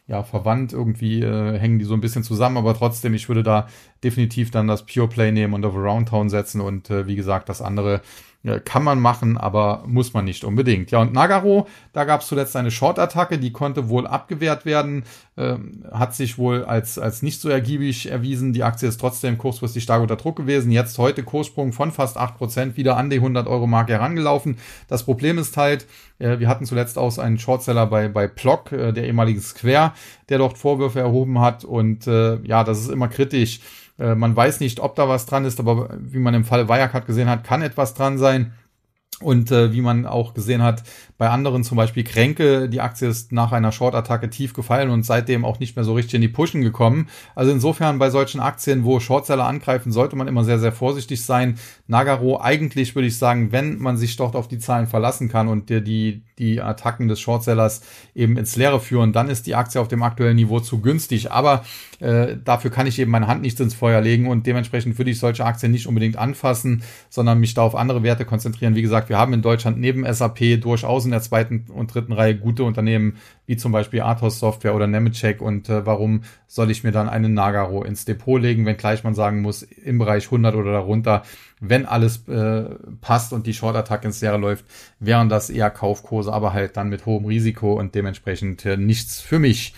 ja, verwandt irgendwie, äh, hängen die so ein bisschen zusammen, aber trotzdem, ich würde da definitiv dann das Pure Play nehmen und auf Around Town setzen und äh, wie gesagt, das andere ja, kann man machen, aber muss man nicht unbedingt. Ja, und Nagaro, da gab es zuletzt eine Short-Attacke, die konnte wohl abgewehrt werden, ähm, hat sich wohl als, als nicht so ergiebig erwiesen. Die Aktie ist trotzdem kurzfristig stark unter Druck gewesen. Jetzt heute Kurssprung von fast 8% wieder an die 100-Euro-Marke herangelaufen. Das Problem ist halt, äh, wir hatten zuletzt auch einen Shortseller bei, bei Plock, äh, der ehemalige Square, der dort Vorwürfe erhoben hat. Und äh, ja, das ist immer kritisch äh, man weiß nicht, ob da was dran ist, aber wie man im Fall Wirecard gesehen hat, kann etwas dran sein. Und äh, wie man auch gesehen hat, bei anderen zum Beispiel Kränke, die Aktie ist nach einer Short-Attacke tief gefallen und seitdem auch nicht mehr so richtig in die Pushen gekommen. Also insofern bei solchen Aktien, wo Shortseller angreifen, sollte man immer sehr, sehr vorsichtig sein. Nagaro, eigentlich würde ich sagen, wenn man sich dort auf die Zahlen verlassen kann und dir die, die Attacken des Shortsellers eben ins Leere führen, dann ist die Aktie auf dem aktuellen Niveau zu günstig. Aber äh, dafür kann ich eben meine Hand nicht ins Feuer legen und dementsprechend würde ich solche Aktien nicht unbedingt anfassen, sondern mich da auf andere Werte konzentrieren. Wie gesagt, wir haben in Deutschland neben SAP durchaus in der zweiten und dritten Reihe gute Unternehmen wie zum Beispiel Athos Software oder Nemetschek und äh, warum soll ich mir dann einen Nagaro ins Depot legen, wenngleich man sagen muss, im Bereich 100 oder darunter, wenn alles äh, passt und die Short-Attack ins Leere läuft, wären das eher Kaufkurse, aber halt dann mit hohem Risiko und dementsprechend äh, nichts für mich.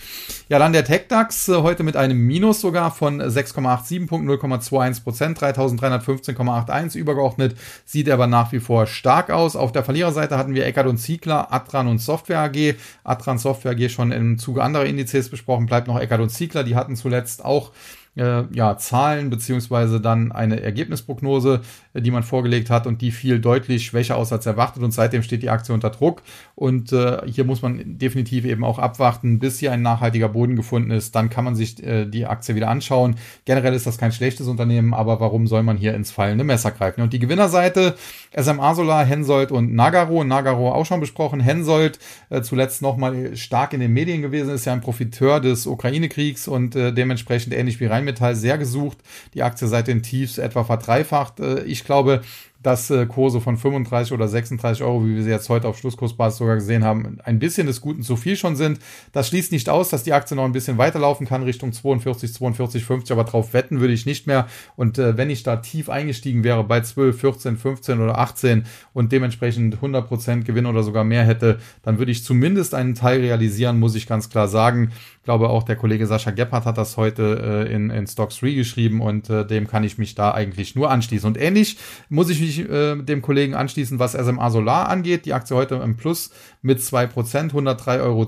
Ja, dann der TechDAX äh, heute mit einem Minus sogar von 6,87 Punkten, 0,21 Prozent, 3315,81 übergeordnet, sieht aber nach wie vor stark aus. Auf der Verliererseite hatten wir Eckert und Ziegler, Atran und Software AG. Atran Software AG schon im Zuge anderer Indizes besprochen, bleibt noch Eckert und Ziegler, die hatten zuletzt auch äh, ja, Zahlen beziehungsweise dann eine Ergebnisprognose, äh, die man vorgelegt hat und die fiel deutlich schwächer aus als erwartet und seitdem steht die Aktie unter Druck und äh, hier muss man definitiv eben auch abwarten, bis hier ein nachhaltiger Boden gefunden ist, dann kann man sich äh, die Aktie wieder anschauen. Generell ist das kein schlechtes Unternehmen, aber warum soll man hier ins fallende Messer greifen? Und die Gewinnerseite SMA Solar, Hensoldt und Nagaro, Nagaro auch schon besprochen, Hensoldt äh, zuletzt nochmal stark in den Medien gewesen, ist ja ein Profiteur des Ukraine-Kriegs und äh, dementsprechend ähnlich wie Rhein Rheinmetall sehr gesucht. Die Aktie seit den Tiefs etwa verdreifacht. Äh, ich glaube, dass äh, Kurse von 35 oder 36 Euro, wie wir sie jetzt heute auf Schlusskursbasis sogar gesehen haben, ein bisschen des Guten zu viel schon sind. Das schließt nicht aus, dass die Aktie noch ein bisschen weiterlaufen kann, Richtung 42, 42, 50, aber drauf wetten würde ich nicht mehr. Und äh, wenn ich da tief eingestiegen wäre bei 12, 14, 15 oder 18 und dementsprechend 100% Gewinn oder sogar mehr hätte, dann würde ich zumindest einen Teil realisieren, muss ich ganz klar sagen. Ich glaube auch der Kollege Sascha Gebhardt hat das heute äh, in, in Stocks 3 geschrieben und äh, dem kann ich mich da eigentlich nur anschließen. Und ähnlich muss ich mich äh, dem Kollegen anschließen, was SMA Solar angeht. Die Aktie heute im Plus mit 2%, 103,10 Euro.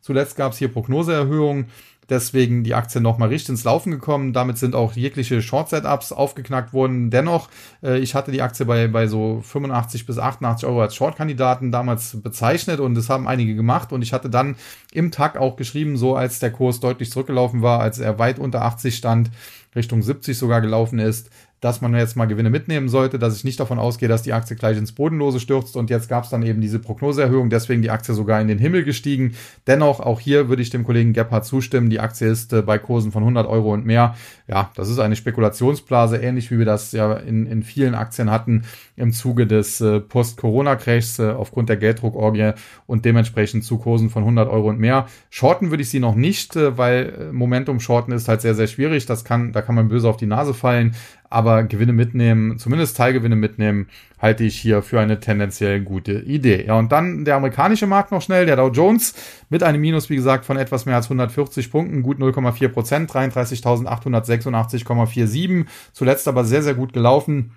Zuletzt gab es hier Prognoseerhöhungen. Deswegen die Aktie nochmal richtig ins Laufen gekommen. Damit sind auch jegliche Short-Setups aufgeknackt worden. Dennoch, äh, ich hatte die Aktie bei, bei so 85 bis 88 Euro als Short-Kandidaten damals bezeichnet und das haben einige gemacht. Und ich hatte dann im Tag auch geschrieben, so als der Kurs deutlich zurückgelaufen war, als er weit unter 80 stand, Richtung 70 sogar gelaufen ist, dass man jetzt mal Gewinne mitnehmen sollte, dass ich nicht davon ausgehe, dass die Aktie gleich ins Bodenlose stürzt. Und jetzt gab es dann eben diese Prognoseerhöhung, deswegen die Aktie sogar in den Himmel gestiegen. Dennoch, auch hier würde ich dem Kollegen Gebhardt zustimmen. Die Aktie ist äh, bei Kursen von 100 Euro und mehr. Ja, das ist eine Spekulationsblase, ähnlich wie wir das ja in, in vielen Aktien hatten im Zuge des äh, Post-Corona-Crashs äh, aufgrund der Gelddruckorgie und dementsprechend zu Kursen von 100 Euro und mehr. Shorten würde ich sie noch nicht, äh, weil äh, Momentum Shorten ist halt sehr, sehr schwierig. Das kann, da kann man böse auf die Nase fallen aber Gewinne mitnehmen, zumindest Teilgewinne mitnehmen, halte ich hier für eine tendenziell gute Idee. Ja, und dann der amerikanische Markt noch schnell, der Dow Jones mit einem Minus, wie gesagt, von etwas mehr als 140 Punkten, gut 0,4 Prozent, 33.886,47, zuletzt aber sehr, sehr gut gelaufen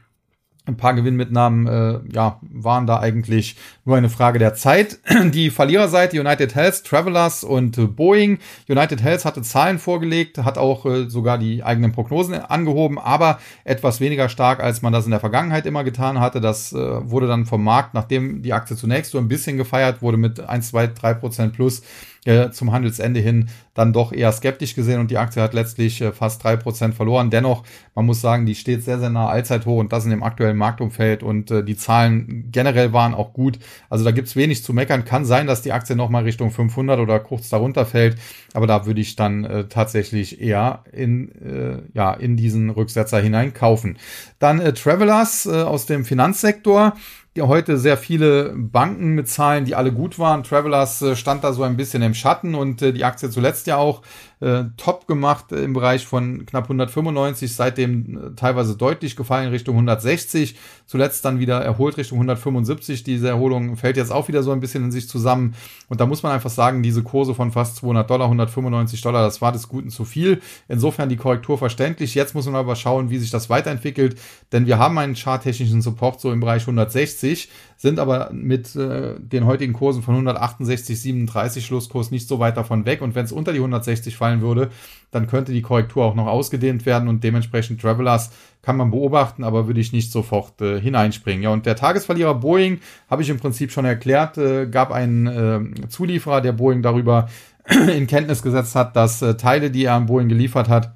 ein paar Gewinnmitnahmen äh, ja, waren da eigentlich nur eine Frage der Zeit. Die Verliererseite United Health, Travelers und äh, Boeing. United Health hatte Zahlen vorgelegt, hat auch äh, sogar die eigenen Prognosen angehoben, aber etwas weniger stark, als man das in der Vergangenheit immer getan hatte. Das äh, wurde dann vom Markt, nachdem die Aktie zunächst so ein bisschen gefeiert wurde mit 1, 2, 3 Prozent plus, äh, zum Handelsende hin dann doch eher skeptisch gesehen und die Aktie hat letztlich äh, fast drei Prozent verloren. Dennoch, man muss sagen, die steht sehr, sehr nah Allzeithoch und das in dem aktuellen Marktumfeld und äh, die Zahlen generell waren auch gut. Also da gibt's wenig zu meckern. Kann sein, dass die Aktie nochmal Richtung 500 oder kurz darunter fällt, aber da würde ich dann äh, tatsächlich eher in, äh, ja, in diesen Rücksetzer hinein kaufen. Dann äh, Travelers äh, aus dem Finanzsektor heute sehr viele Banken mit Zahlen, die alle gut waren. Travelers äh, stand da so ein bisschen im Schatten und äh, die Aktie zuletzt ja auch äh, top gemacht im Bereich von knapp 195, seitdem äh, teilweise deutlich gefallen Richtung 160, zuletzt dann wieder erholt Richtung 175. Diese Erholung fällt jetzt auch wieder so ein bisschen in sich zusammen und da muss man einfach sagen, diese Kurse von fast 200 Dollar, 195 Dollar, das war des Guten zu viel. Insofern die Korrektur verständlich. Jetzt muss man aber schauen, wie sich das weiterentwickelt, denn wir haben einen charttechnischen Support so im Bereich 160 sind aber mit äh, den heutigen Kursen von 168, 37 Schlusskurs nicht so weit davon weg. Und wenn es unter die 160 fallen würde, dann könnte die Korrektur auch noch ausgedehnt werden und dementsprechend Travelers kann man beobachten, aber würde ich nicht sofort äh, hineinspringen. Ja, und der Tagesverlierer Boeing habe ich im Prinzip schon erklärt, äh, gab einen äh, Zulieferer, der Boeing darüber in Kenntnis gesetzt hat, dass äh, Teile, die er an Boeing geliefert hat,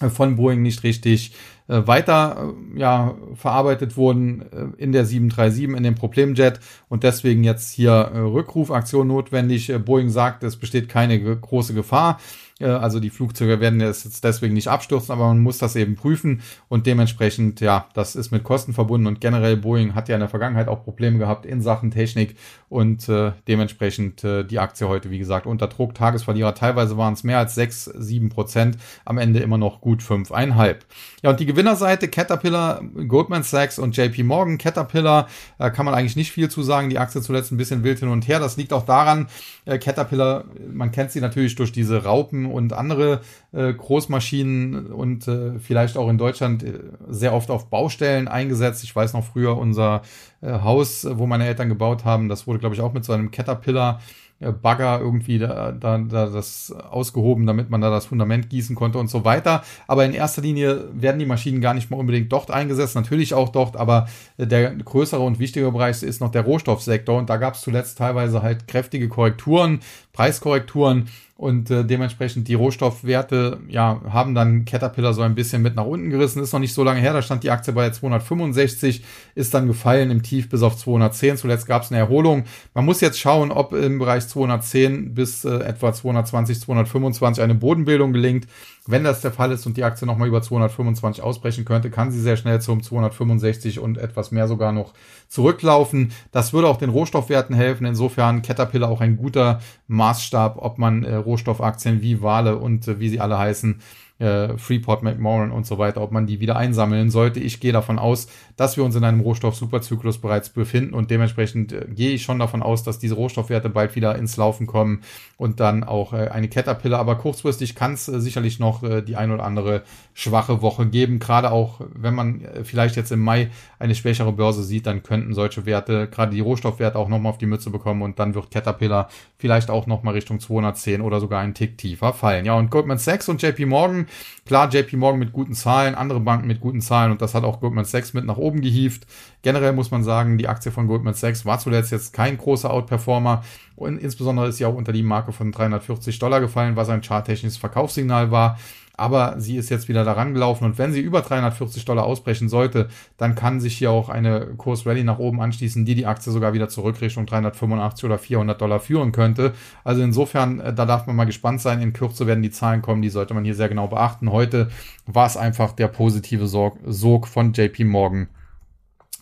äh, von Boeing nicht richtig äh, weiter äh, ja, verarbeitet wurden äh, in der 737, in dem Problemjet und deswegen jetzt hier äh, Rückrufaktion notwendig. Äh, Boeing sagt, es besteht keine große Gefahr. Äh, also die Flugzeuge werden jetzt deswegen nicht abstürzen, aber man muss das eben prüfen und dementsprechend, ja, das ist mit Kosten verbunden und generell Boeing hat ja in der Vergangenheit auch Probleme gehabt in Sachen Technik und äh, dementsprechend äh, die Aktie heute, wie gesagt, unter Druck. Tagesverlierer teilweise waren es mehr als 6, 7 Prozent, am Ende immer noch gut 5,5. Ja, und die Gewinnerseite Caterpillar, Goldman Sachs und JP Morgan. Caterpillar äh, kann man eigentlich nicht viel zu sagen. Die Aktie zuletzt ein bisschen wild hin und her. Das liegt auch daran, äh, Caterpillar, man kennt sie natürlich durch diese Raupen und andere äh, Großmaschinen und äh, vielleicht auch in Deutschland äh, sehr oft auf Baustellen eingesetzt. Ich weiß noch früher unser äh, Haus, wo meine Eltern gebaut haben, das wurde, glaube ich, auch mit so einem Caterpillar äh, Bagger irgendwie da, da, da das ausgehoben, damit man da das Fundament gießen konnte und so weiter. Aber in erster Linie werden die Maschinen gar nicht mal unbedingt dort eingesetzt, natürlich auch dort, aber äh, der größere und wichtigere Bereich ist noch der Rohstoffsektor und da gab es zuletzt teilweise halt kräftige Korrekturen, Preiskorrekturen und äh, dementsprechend die Rohstoffwerte ja haben dann Caterpillar so ein bisschen mit nach unten gerissen. Ist noch nicht so lange her, da stand die Aktie bei 265, ist dann gefallen im Tief bis auf 210. Zuletzt gab es eine Erholung. Man muss jetzt schauen, ob im Bereich 210 bis äh, etwa 220, 225 eine Bodenbildung gelingt. Wenn das der Fall ist und die Aktie nochmal über 225 ausbrechen könnte, kann sie sehr schnell zum 265 und etwas mehr sogar noch zurücklaufen. Das würde auch den Rohstoffwerten helfen. Insofern Caterpillar auch ein guter Maßstab, ob man äh, Rohstoffaktien wie Wale und äh, wie sie alle heißen äh, Freeport McMoran und so weiter, ob man die wieder einsammeln sollte. Ich gehe davon aus, dass wir uns in einem Rohstoff-Superzyklus bereits befinden und dementsprechend äh, gehe ich schon davon aus, dass diese Rohstoffwerte bald wieder ins Laufen kommen und dann auch äh, eine Caterpillar. Aber kurzfristig kann es äh, sicherlich noch äh, die ein oder andere schwache Woche geben. Gerade auch, wenn man äh, vielleicht jetzt im Mai eine schwächere Börse sieht, dann könnten solche Werte, gerade die Rohstoffwerte auch nochmal auf die Mütze bekommen und dann wird Caterpillar vielleicht auch nochmal Richtung 210 oder sogar einen Tick tiefer fallen. Ja, und Goldman Sachs und JP Morgan Klar, JP Morgan mit guten Zahlen, andere Banken mit guten Zahlen und das hat auch Goldman Sachs mit nach oben gehievt. Generell muss man sagen, die Aktie von Goldman Sachs war zuletzt jetzt kein großer Outperformer und insbesondere ist sie auch unter die Marke von 340 Dollar gefallen, was ein charttechnisches Verkaufssignal war aber sie ist jetzt wieder daran gelaufen und wenn sie über 340 Dollar ausbrechen sollte, dann kann sich hier auch eine Kursrallye nach oben anschließen, die die Aktie sogar wieder zurück Richtung 385 oder 400 Dollar führen könnte. Also insofern, äh, da darf man mal gespannt sein. In Kürze werden die Zahlen kommen, die sollte man hier sehr genau beachten. Heute war es einfach der positive Sog von JP Morgan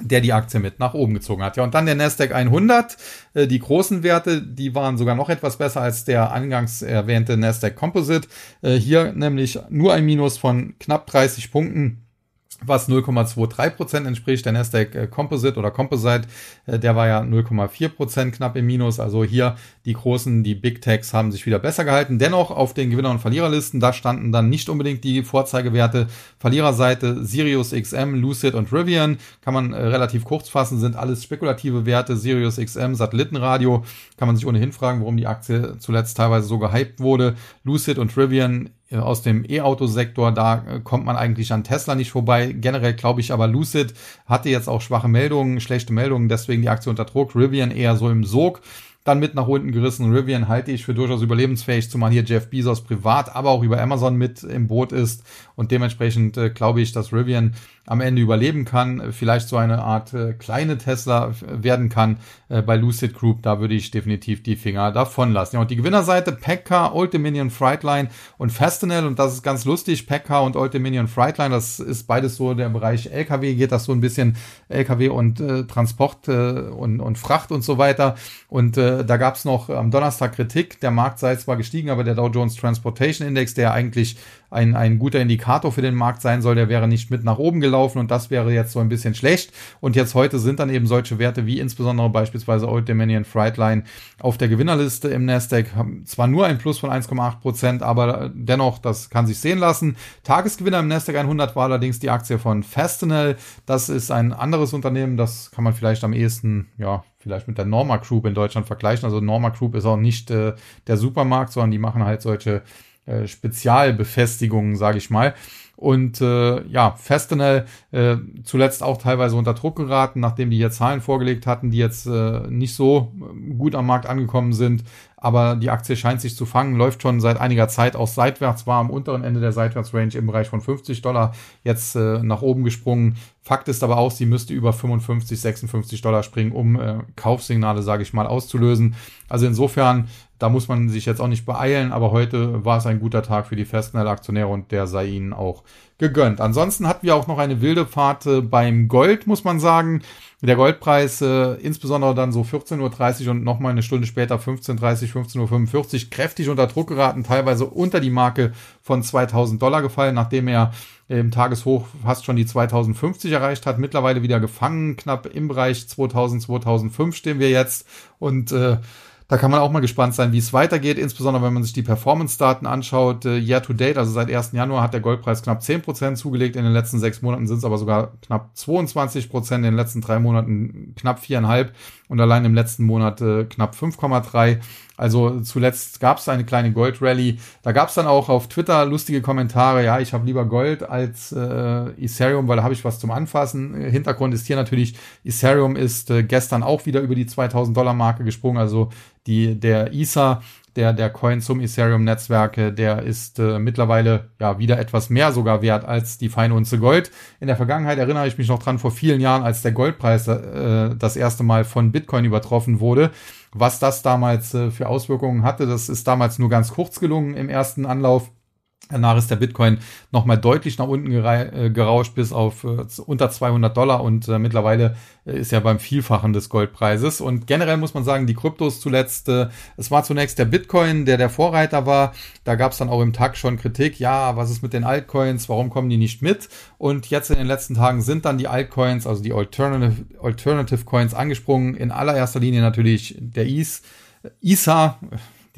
der die Aktie mit nach oben gezogen hat. Ja, und dann der Nasdaq 100. Äh, die großen Werte, die waren sogar noch etwas besser als der angangs erwähnte Nasdaq Composite. Äh, hier nämlich nur ein Minus von knapp 30 Punkten was 0,23% entspricht. Der Nasdaq äh, Composite oder Composite, äh, der war ja 0,4% knapp im Minus. Also hier die großen, die Big Techs haben sich wieder besser gehalten. Dennoch auf den Gewinner- und Verliererlisten, da standen dann nicht unbedingt die Vorzeigewerte. Verliererseite Sirius XM, Lucid und Rivian. Kann man äh, relativ kurz fassen, sind alles spekulative Werte. Sirius XM, Satellitenradio. Kann man sich ohnehin fragen, warum die Aktie zuletzt teilweise so gehypt wurde. Lucid und Rivian aus dem E-Auto-Sektor, da äh, kommt man eigentlich an Tesla nicht vorbei. Generell glaube ich aber, Lucid hatte jetzt auch schwache Meldungen, schlechte Meldungen, deswegen die Aktie unter Druck. Rivian eher so im Sog dann mit nach unten gerissen. Rivian halte ich für durchaus überlebensfähig, zumal hier Jeff Bezos privat, aber auch über Amazon mit im Boot ist. Und dementsprechend äh, glaube ich, dass Rivian am Ende überleben kann, vielleicht so eine Art äh, kleine Tesla werden kann äh, bei Lucid Group. Da würde ich definitiv die Finger davon lassen. Ja, und die Gewinnerseite Pekka, Old Dominion Frightline und Fastenal. Und das ist ganz lustig. Pekka und Old Dominion Frightline, das ist beides so der Bereich LKW, geht das so ein bisschen LKW und äh, Transport äh, und, und Fracht und so weiter. Und äh, da gab es noch am Donnerstag Kritik. Der Markt sei zwar gestiegen, aber der Dow Jones Transportation Index, der eigentlich ein, ein guter Indikator für den Markt sein soll, der wäre nicht mit nach oben gelaufen und das wäre jetzt so ein bisschen schlecht. Und jetzt heute sind dann eben solche Werte wie insbesondere beispielsweise Old Dominion Frightline auf der Gewinnerliste im Nasdaq. Zwar nur ein Plus von 1,8 Prozent, aber dennoch, das kann sich sehen lassen. Tagesgewinner im Nasdaq 100 war allerdings die Aktie von Fastenal. Das ist ein anderes Unternehmen, das kann man vielleicht am ehesten, ja, vielleicht mit der Norma Group in Deutschland vergleichen. Also Norma Group ist auch nicht äh, der Supermarkt, sondern die machen halt solche äh, Spezialbefestigungen, sage ich mal. Und äh, ja, Festenel äh, zuletzt auch teilweise unter Druck geraten, nachdem die hier Zahlen vorgelegt hatten, die jetzt äh, nicht so äh, gut am Markt angekommen sind. Aber die Aktie scheint sich zu fangen, läuft schon seit einiger Zeit aus seitwärts, war am unteren Ende der Seitwärtsrange im Bereich von 50 Dollar, jetzt äh, nach oben gesprungen. Fakt ist aber auch, sie müsste über 55, 56 Dollar springen, um äh, Kaufsignale, sage ich mal, auszulösen. Also insofern da muss man sich jetzt auch nicht beeilen, aber heute war es ein guter Tag für die Festnell-Aktionäre und der sei ihnen auch gegönnt. Ansonsten hatten wir auch noch eine wilde Fahrt äh, beim Gold, muss man sagen. Der Goldpreis, äh, insbesondere dann so 14.30 Uhr und nochmal eine Stunde später 15.30 15.45 Uhr, kräftig unter Druck geraten, teilweise unter die Marke von 2000 Dollar gefallen, nachdem er im Tageshoch fast schon die 2050 erreicht hat. Mittlerweile wieder gefangen, knapp im Bereich 2000, 2005 stehen wir jetzt und äh, da kann man auch mal gespannt sein, wie es weitergeht, insbesondere wenn man sich die Performance-Daten anschaut. Äh, Year to date, also seit 1. Januar, hat der Goldpreis knapp 10% zugelegt. In den letzten sechs Monaten sind es aber sogar knapp 22%, in den letzten drei Monaten knapp 4,5% und allein im letzten Monat äh, knapp 5,3%. Also zuletzt gab es eine kleine Gold-Rally. Da gab es dann auch auf Twitter lustige Kommentare. Ja, ich habe lieber Gold als äh, Ethereum, weil da habe ich was zum Anfassen. Hintergrund ist hier natürlich, Ethereum ist äh, gestern auch wieder über die 2000 Dollar Marke gesprungen. Also die, der Ether, der, der Coin zum Ethereum-Netzwerke, der ist äh, mittlerweile ja wieder etwas mehr sogar wert als die feine Unze Gold. In der Vergangenheit erinnere ich mich noch dran, vor vielen Jahren, als der Goldpreis äh, das erste Mal von Bitcoin übertroffen wurde was das damals äh, für Auswirkungen hatte. Das ist damals nur ganz kurz gelungen im ersten Anlauf. Danach ist der Bitcoin nochmal deutlich nach unten äh, gerauscht bis auf äh, unter 200 Dollar und äh, mittlerweile ist er beim Vielfachen des Goldpreises. Und generell muss man sagen, die Kryptos zuletzt, es war zunächst der Bitcoin, der der Vorreiter war. Da gab es dann auch im Tag schon Kritik, ja, was ist mit den Altcoins, warum kommen die nicht mit? Und jetzt in den letzten Tagen sind dann die Altcoins, also die Alternative, Alternative Coins angesprungen. In allererster Linie natürlich der ISA,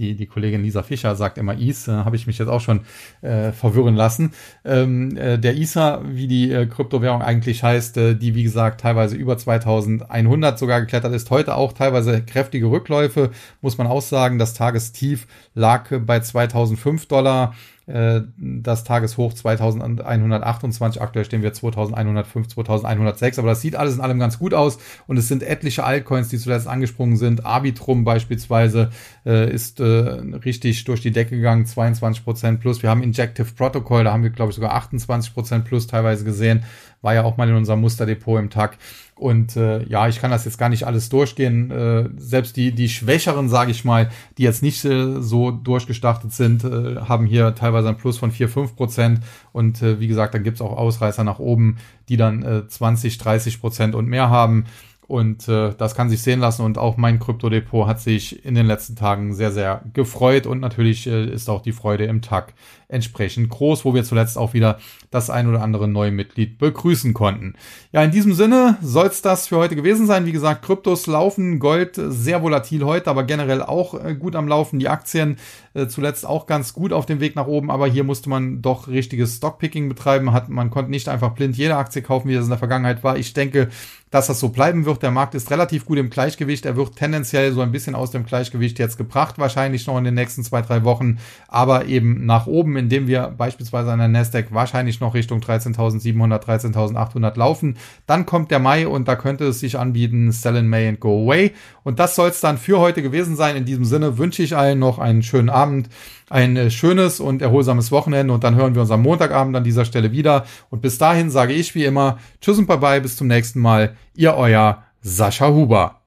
die, die Kollegin Lisa Fischer sagt immer IS, äh, habe ich mich jetzt auch schon äh, verwirren lassen. Ähm, äh, der ISA, wie die äh, Kryptowährung eigentlich heißt, äh, die wie gesagt teilweise über 2100 sogar geklettert ist, heute auch teilweise kräftige Rückläufe, muss man auch sagen. Das Tagestief lag bei 2005 Dollar. Äh, das Tageshoch 2128, aktuell stehen wir 2105, 2106, aber das sieht alles in allem ganz gut aus und es sind etliche Altcoins, die zuletzt angesprungen sind. Arbitrum beispielsweise äh, ist äh, richtig durch die Decke gegangen, 22% plus. Wir haben Injective Protocol, da haben wir glaube ich sogar 28% plus teilweise gesehen, war ja auch mal in unserem Musterdepot im Tag. Und äh, ja, ich kann das jetzt gar nicht alles durchgehen. Äh, selbst die, die Schwächeren, sage ich mal, die jetzt nicht äh, so durchgestartet sind, äh, haben hier teilweise ein Plus von 4, 5 Prozent. Und äh, wie gesagt, dann gibt's auch Ausreißer nach oben, die dann äh, 20, 30 Prozent und mehr haben. Und äh, das kann sich sehen lassen. Und auch mein Kryptodepot hat sich in den letzten Tagen sehr, sehr gefreut. Und natürlich äh, ist auch die Freude im Tag entsprechend groß, wo wir zuletzt auch wieder das ein oder andere neue Mitglied begrüßen konnten. Ja, in diesem Sinne soll es das für heute gewesen sein. Wie gesagt, Kryptos laufen, Gold sehr volatil heute, aber generell auch äh, gut am Laufen. Die Aktien äh, zuletzt auch ganz gut auf dem Weg nach oben, aber hier musste man doch richtiges Stockpicking betreiben. Hat, man konnte nicht einfach blind jede Aktie kaufen, wie das in der Vergangenheit war. Ich denke, dass das so bleiben wird. Der Markt ist relativ gut im Gleichgewicht. Er wird tendenziell so ein bisschen aus dem Gleichgewicht jetzt gebracht, wahrscheinlich noch in den nächsten zwei, drei Wochen, aber eben nach oben indem wir beispielsweise an der Nasdaq wahrscheinlich noch Richtung 13.700, 13.800 laufen. Dann kommt der Mai und da könnte es sich anbieten, sell in May and go away. Und das soll es dann für heute gewesen sein. In diesem Sinne wünsche ich allen noch einen schönen Abend, ein äh, schönes und erholsames Wochenende und dann hören wir uns am Montagabend an dieser Stelle wieder. Und bis dahin sage ich wie immer Tschüss und Bye-bye, bis zum nächsten Mal. Ihr euer Sascha Huber.